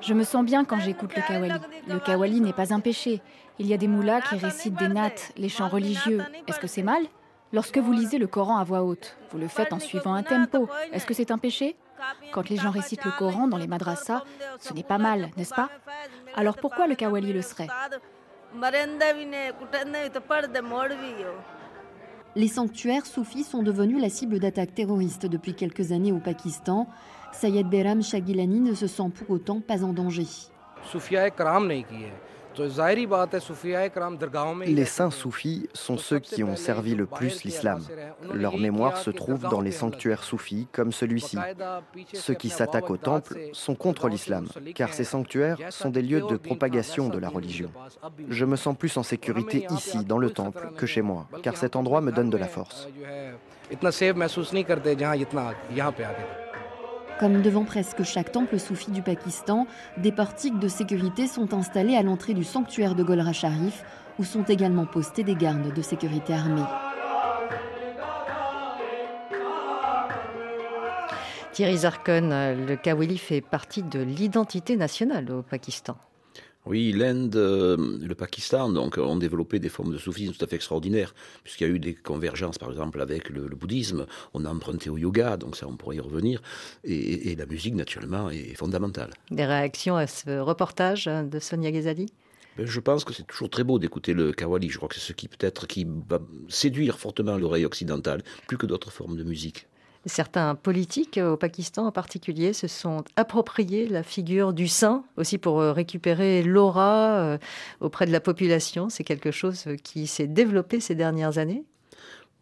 I: Je me sens bien quand j'écoute le kawali. Le kawali n'est pas un péché. Il y a des moulas qui récitent des nattes, les chants religieux. Est-ce que c'est mal? Lorsque vous lisez le Coran à voix haute, vous le faites en suivant un tempo. Est-ce que c'est un péché? Quand les gens récitent le Coran dans les madrasas, ce n'est pas mal, n'est-ce pas? Alors pourquoi le kawali le serait?
H: Les sanctuaires soufis sont devenus la cible d'attaques terroristes depuis quelques années au Pakistan. Sayed Behram Shagilani ne se sent pour autant pas en danger.
F: Les saints soufis sont ceux qui ont servi le plus l'islam. Leur mémoire se trouve dans les sanctuaires soufis comme celui-ci. Ceux qui s'attaquent au temple sont contre l'islam, car ces sanctuaires sont des lieux de propagation de la religion. Je me sens plus en sécurité ici, dans le temple, que chez moi, car cet endroit me donne de la force.
H: Comme devant presque chaque temple soufi du Pakistan, des portiques de sécurité sont installés à l'entrée du sanctuaire de Golra Sharif, où sont également postés des gardes de sécurité armés.
A: Thierry Zarkon, le Kawili fait partie de l'identité nationale au Pakistan.
B: Oui, l'Inde, euh, le Pakistan, donc, ont développé des formes de soufisme tout à fait extraordinaires, puisqu'il y a eu des convergences, par exemple, avec le, bouddhisme. On a emprunté au yoga, donc ça, on pourrait y revenir. Et, et la musique, naturellement, est fondamentale.
A: Des réactions à ce reportage de Sonia Ghazali
B: ben, Je pense que c'est toujours très beau d'écouter le kawali. Je crois que c'est ce qui peut-être qui va séduire fortement l'oreille occidentale, plus que d'autres formes de musique.
A: Certains politiques au Pakistan en particulier se sont appropriés la figure du saint aussi pour euh, récupérer l'aura euh, auprès de la population. C'est quelque chose qui s'est développé ces dernières années.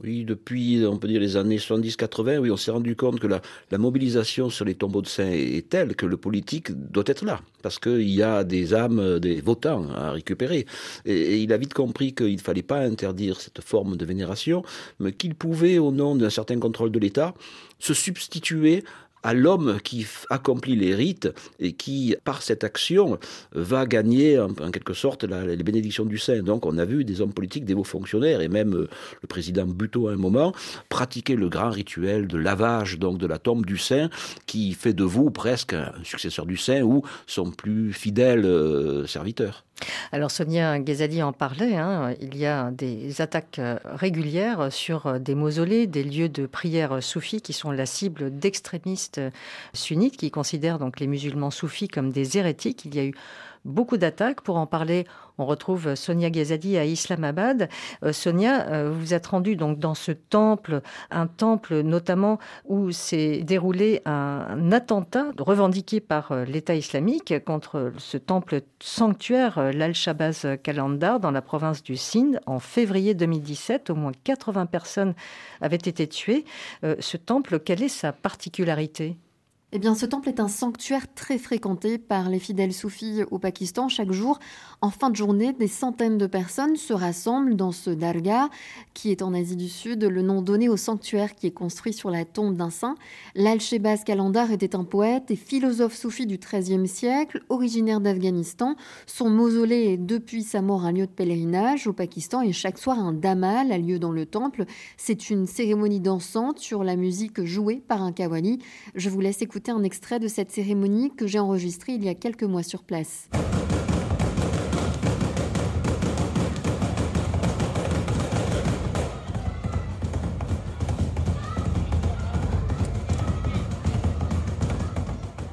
B: Oui, depuis, on peut dire, les années 70-80, oui, on s'est rendu compte que la, mobilisation sur les tombeaux de saints est, telle que le politique doit être là, parce qu'il y a des âmes, des votants à récupérer. Et, il a vite compris qu'il ne fallait pas interdire cette forme de vénération, mais qu'il pouvait, au nom d'un certain contrôle de l'État, se substituer à l'homme qui accomplit les rites et qui, par cette action, va gagner en, quelque sorte les bénédictions du saint. Donc on a vu des hommes politiques, des hauts fonctionnaires et même euh, le président Buteau à un moment pratiquer le grand rituel de lavage donc de la tombe du saint qui fait de vous presque un successeur du saint ou son plus fidèle euh, serviteur.
A: Alors Sonia Ghazali en parlait, hein. il y a des attaques euh, régulières sur euh, des mausolées, des lieux de prière soufis qui sont la cible d'extrémistes sunnites qui considèrent donc les musulmans soufis comme des hérétiques. Il y a eu beaucoup d'attaques. Pour en parler, on retrouve Sonia Ghazadi à Islamabad. Euh, Sonia, euh, vous êtes rendue donc dans ce temple, un temple notamment où s'est déroulé un, attentat revendiqué par euh, l'État islamique contre ce temple sanctuaire, l'Al-Shabaz Kalandar, dans la province du Sindh, en février 2017. Au moins 80 personnes avaient été tuées. ce temple, quelle est sa particularité?
H: Eh bien, ce temple est un sanctuaire très fréquenté par les fidèles soufis au Pakistan. Chaque jour, en fin de journée, des centaines de personnes se rassemblent dans ce dargah, qui est en Asie du Sud, le nom donné au sanctuaire qui est construit sur la tombe d'un saint. L'Al-Shebaz Kalandar était un poète et philosophe soufi du XIIIe siècle, originaire d'Afghanistan. Son mausolée est depuis sa mort un lieu de pèlerinage au Pakistan et chaque soir un damal a lieu dans le temple. C'est une cérémonie dansante sur la musique jouée par un kawali. Je vous laisse écouter un extrait de cette cérémonie que j'ai enregistrée il y a quelques mois sur place.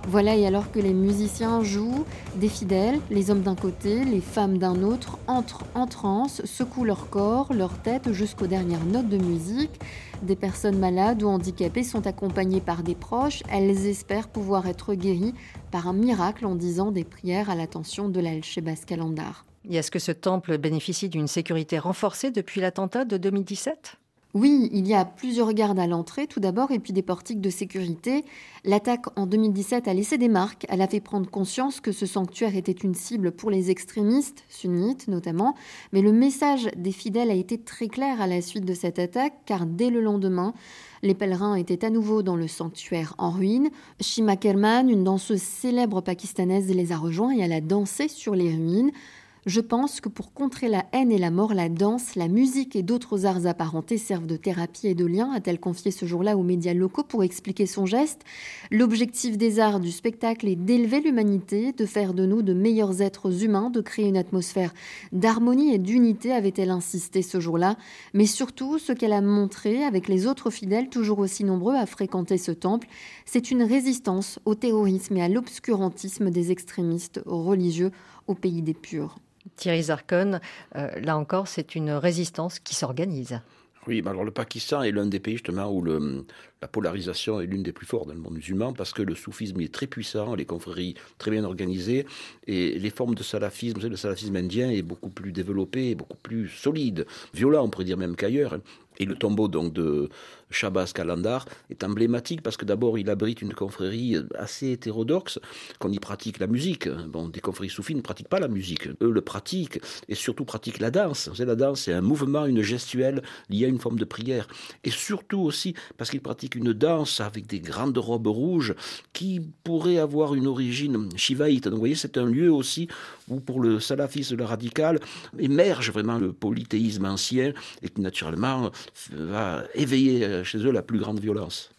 H: Voilà, et alors que les musiciens jouent, des fidèles, les hommes d'un côté, les femmes d'un autre, entrent en transe, secouent leur corps, leur tête jusqu'aux dernières notes de musique. Des personnes malades ou handicapées sont accompagnées par des proches. Elles espèrent pouvoir être guéries par un miracle en disant des prières à l'attention de l'Al-Shebas Kalandar.
A: Et est-ce que ce temple bénéficie d'une sécurité renforcée depuis l'attentat de 2017
H: oui, il y a plusieurs gardes à l'entrée, tout d'abord, et puis des portiques de sécurité. L'attaque en 2017 a laissé des marques. Elle a fait prendre conscience que ce sanctuaire était une cible pour les extrémistes, sunnites notamment. Mais le message des fidèles a été très clair à la suite de cette attaque, car dès le lendemain, les pèlerins étaient à nouveau dans le sanctuaire en ruine. Shima Kerman, une danseuse célèbre pakistanaise, les a rejoints et elle a dansé sur les ruines. Je pense que pour contrer la haine et la mort, la danse, la musique et d'autres arts apparentés servent de thérapie et de lien, a-t-elle confié ce jour-là aux médias locaux pour expliquer son geste. L'objectif des arts du spectacle est d'élever l'humanité, de faire de nous de meilleurs êtres humains, de créer une atmosphère d'harmonie et d'unité, avait-elle insisté ce jour-là. Mais surtout, ce qu'elle a montré avec les autres fidèles, toujours aussi nombreux à fréquenter ce temple, c'est une résistance au terrorisme et à l'obscurantisme des extrémistes religieux au pays des purs.
A: Thierry Zarkon, euh, là encore, c'est une résistance qui s'organise.
B: Oui, alors le Pakistan est l'un des pays justement où la polarisation est l'une des plus fortes dans le monde musulman parce que le soufisme est très puissant, les confréries très bien organisées et les formes de salafisme, le salafisme indien est beaucoup plus développé, beaucoup plus solide, violent on pourrait dire même qu'ailleurs. Et le tombeau donc de Shabazz Kalandar est emblématique parce que d'abord il abrite une confrérie assez hétérodoxe, qu'on y pratique la musique. Bon, des confréries soufis ne pratiquent pas la musique, eux le pratiquent et surtout pratiquent la danse. C'est la danse, c'est un mouvement, une gestuelle liée à une forme de prière. Et surtout aussi parce qu'ils pratiquent une danse avec des grandes robes rouges qui pourrait avoir une origine shivaïte. Donc vous voyez, c'est un lieu aussi où pour le salafisme, radical, émerge vraiment le polythéisme ancien et qui naturellement va éveiller chez eux la plus grande violence.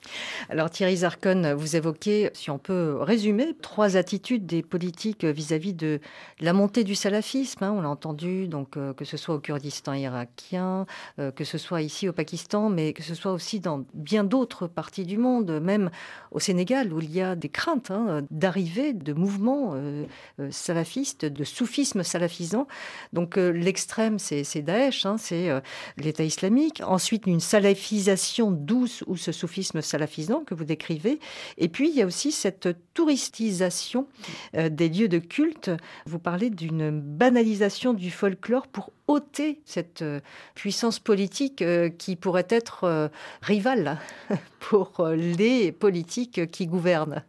A: Alors Thierry Zarkon, vous évoquez, si on peut résumer, trois attitudes des politiques vis-à-vis de la montée du salafisme. Hein. on l'a entendu, donc euh, que ce soit au Kurdistan irakien, euh, que ce soit ici au Pakistan, mais que ce soit aussi dans bien d'autres parties du monde, même au Sénégal, où il y a des craintes hein, d'arrivée de mouvements euh, salafistes, de soufisme salafisant. Donc l'extrême, c'est Daesh, hein, c'est l'État islamique. Ensuite, une salafisation douce où ce soufisme salafisant que vous décrivez. Et puis, il y a aussi cette touristisation euh, des lieux de culte. Vous parlez d'une banalisation du folklore pour ôter cette euh, puissance politique euh, qui pourrait être rivale pour les politiques qui gouvernent.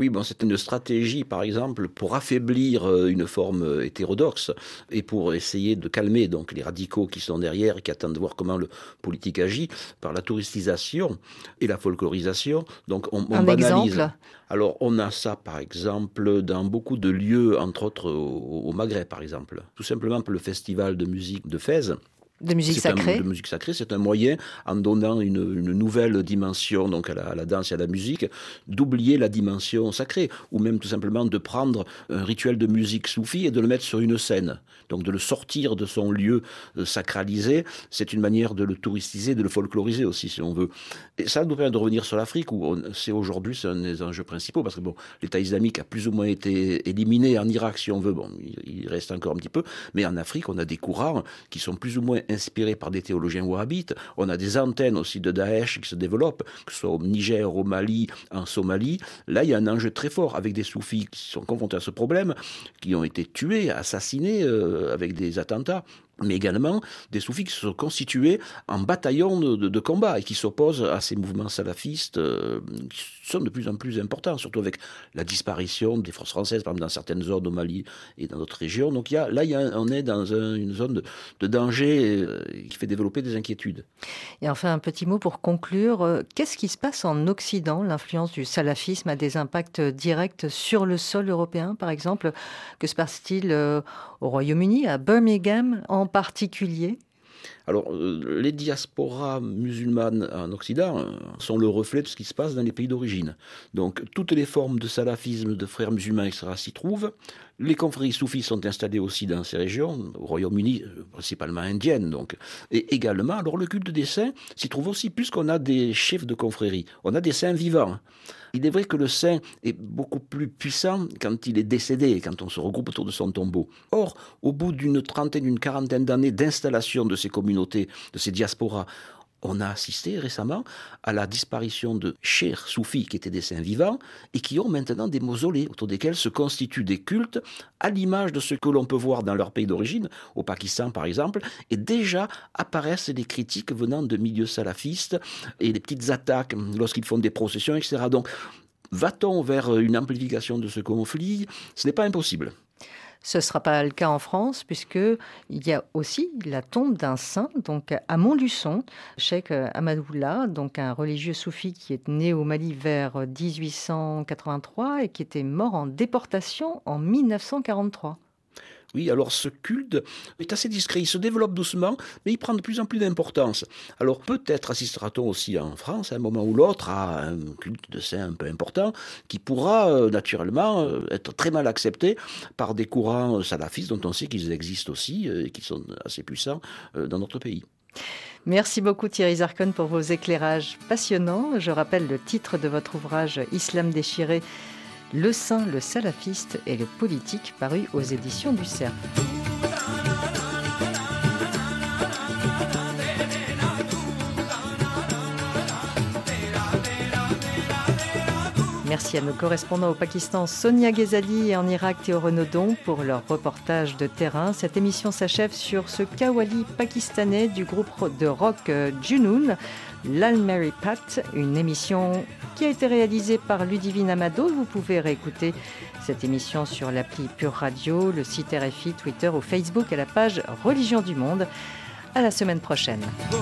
B: Oui, bon, c'est une stratégie, par exemple, pour affaiblir euh, une forme euh, hétérodoxe et pour essayer de calmer donc les radicaux qui sont derrière et qui attendent de voir comment le politique agit par la touristisation et la folklorisation. Donc, on,
A: on banalise.
B: Alors, on a ça, par exemple, dans beaucoup de lieux, entre autres au, au Maghreb, par exemple. Tout simplement pour le festival de musique de Fès
A: de musique sacrée.
B: de musique sacrée, c'est un moyen, en donnant une, nouvelle dimension donc à la, danse et à la musique, d'oublier la dimension sacrée, ou même tout simplement de prendre un rituel de musique soufie et de le mettre sur une scène. Donc de le sortir de son lieu euh, sacralisé, c'est une manière de le touristiser, de le folkloriser aussi, si on veut. Et ça nous permet de revenir sur l'Afrique, où c'est aujourd'hui c'est un des enjeux principaux, parce que bon, l'État islamique a plus ou moins été éliminé en Irak, si on veut. Bon, il reste encore un petit peu, mais en Afrique, on a des courants qui sont plus ou moins inspirés par des théologiens wahhabites. On a des antennes aussi de Daesh qui se développent, que ce soit au Niger, au Mali, en Somalie. Là, il y a un enjeu très fort avec des soufis qui sont confrontés à ce problème, qui ont été tués, assassinés euh, avec des attentats mais également des soufis qui se sont constitués en bataillons de, combat et qui s'opposent à ces mouvements salafistes euh, qui sont de plus en plus importants, surtout avec la disparition des forces françaises, par exemple dans certaines zones au Mali et dans d'autres régions. Donc là, on est dans une zone de, danger euh, qui fait développer des inquiétudes.
A: Et enfin, un petit mot pour conclure. Euh, qu'est-ce qui se passe en Occident L'influence du salafisme a des impacts directs sur le sol européen, par exemple? Que se passe-t-il au Royaume-Uni, à Birmingham en particulier
B: alors, euh, les diasporas musulmanes en Occident euh, sont le reflet de ce qui se passe dans les pays d'origine. Donc, toutes les formes de salafisme, de frères musulmans, etc., s'y trouvent. Les confréries soufis sont installées aussi dans ces régions, au Royaume-Uni, euh, principalement indiennes, donc. Et également, alors, le culte des saints s'y trouve aussi, puisqu'on a des chefs de confréries. On a des saints vivants. Il est vrai que le saint est beaucoup plus puissant quand il est décédé, quand on se regroupe autour de son tombeau. Or, au bout d'une trentaine, d'une quarantaine d'années d'installation de ces communautés, de ces diasporas, on a assisté récemment à la disparition de chers soufis qui étaient des saints vivants et qui ont maintenant des mausolées autour desquels se constituent des cultes à l'image de ce que l'on peut voir dans leur pays d'origine, au Pakistan par exemple, et déjà apparaissent des critiques venant de milieux salafistes et des petites attaques lorsqu'ils font des processions, etc. Donc, va-t-on vers une amplification de ce conflit? Ce n'est pas impossible.
A: Ce ne sera pas le cas en France, puisqu'il y a aussi la tombe d'un saint, donc à Montluçon, Cheikh Amadoullah, donc un religieux soufi qui est né au Mali vers 1883 et qui était mort en déportation en 1943.
B: Oui, alors ce culte est assez discret, il se développe doucement, mais il prend de plus en plus d'importance. Alors peut-être assistera-t-on aussi en France, à un moment ou l'autre, à un culte de saint un peu important, qui pourra euh, naturellement euh, être très mal accepté par des courants salafistes dont on sait qu'ils existent aussi euh, et qui sont assez puissants dans notre pays.
A: Merci beaucoup Thierry Zarkon pour vos éclairages passionnants. Je rappelle le titre de votre ouvrage Islam déchiré le Saint, le salafiste et le politique, paru aux éditions du Cerf. Merci à nos correspondants au Pakistan, Sonia Ghezali, et en Irak, Théo Renaudon, pour leur reportage de terrain. Cette émission s'achève sur ce kawali pakistanais du groupe de rock euh, Junoon, l'Al Pat, une émission qui a été réalisée par Ludivine Amado. Vous pouvez réécouter cette émission sur l'appli Pure Radio, le site RFI, Twitter ou Facebook à la page Religion du Monde. À la semaine prochaine. Oh,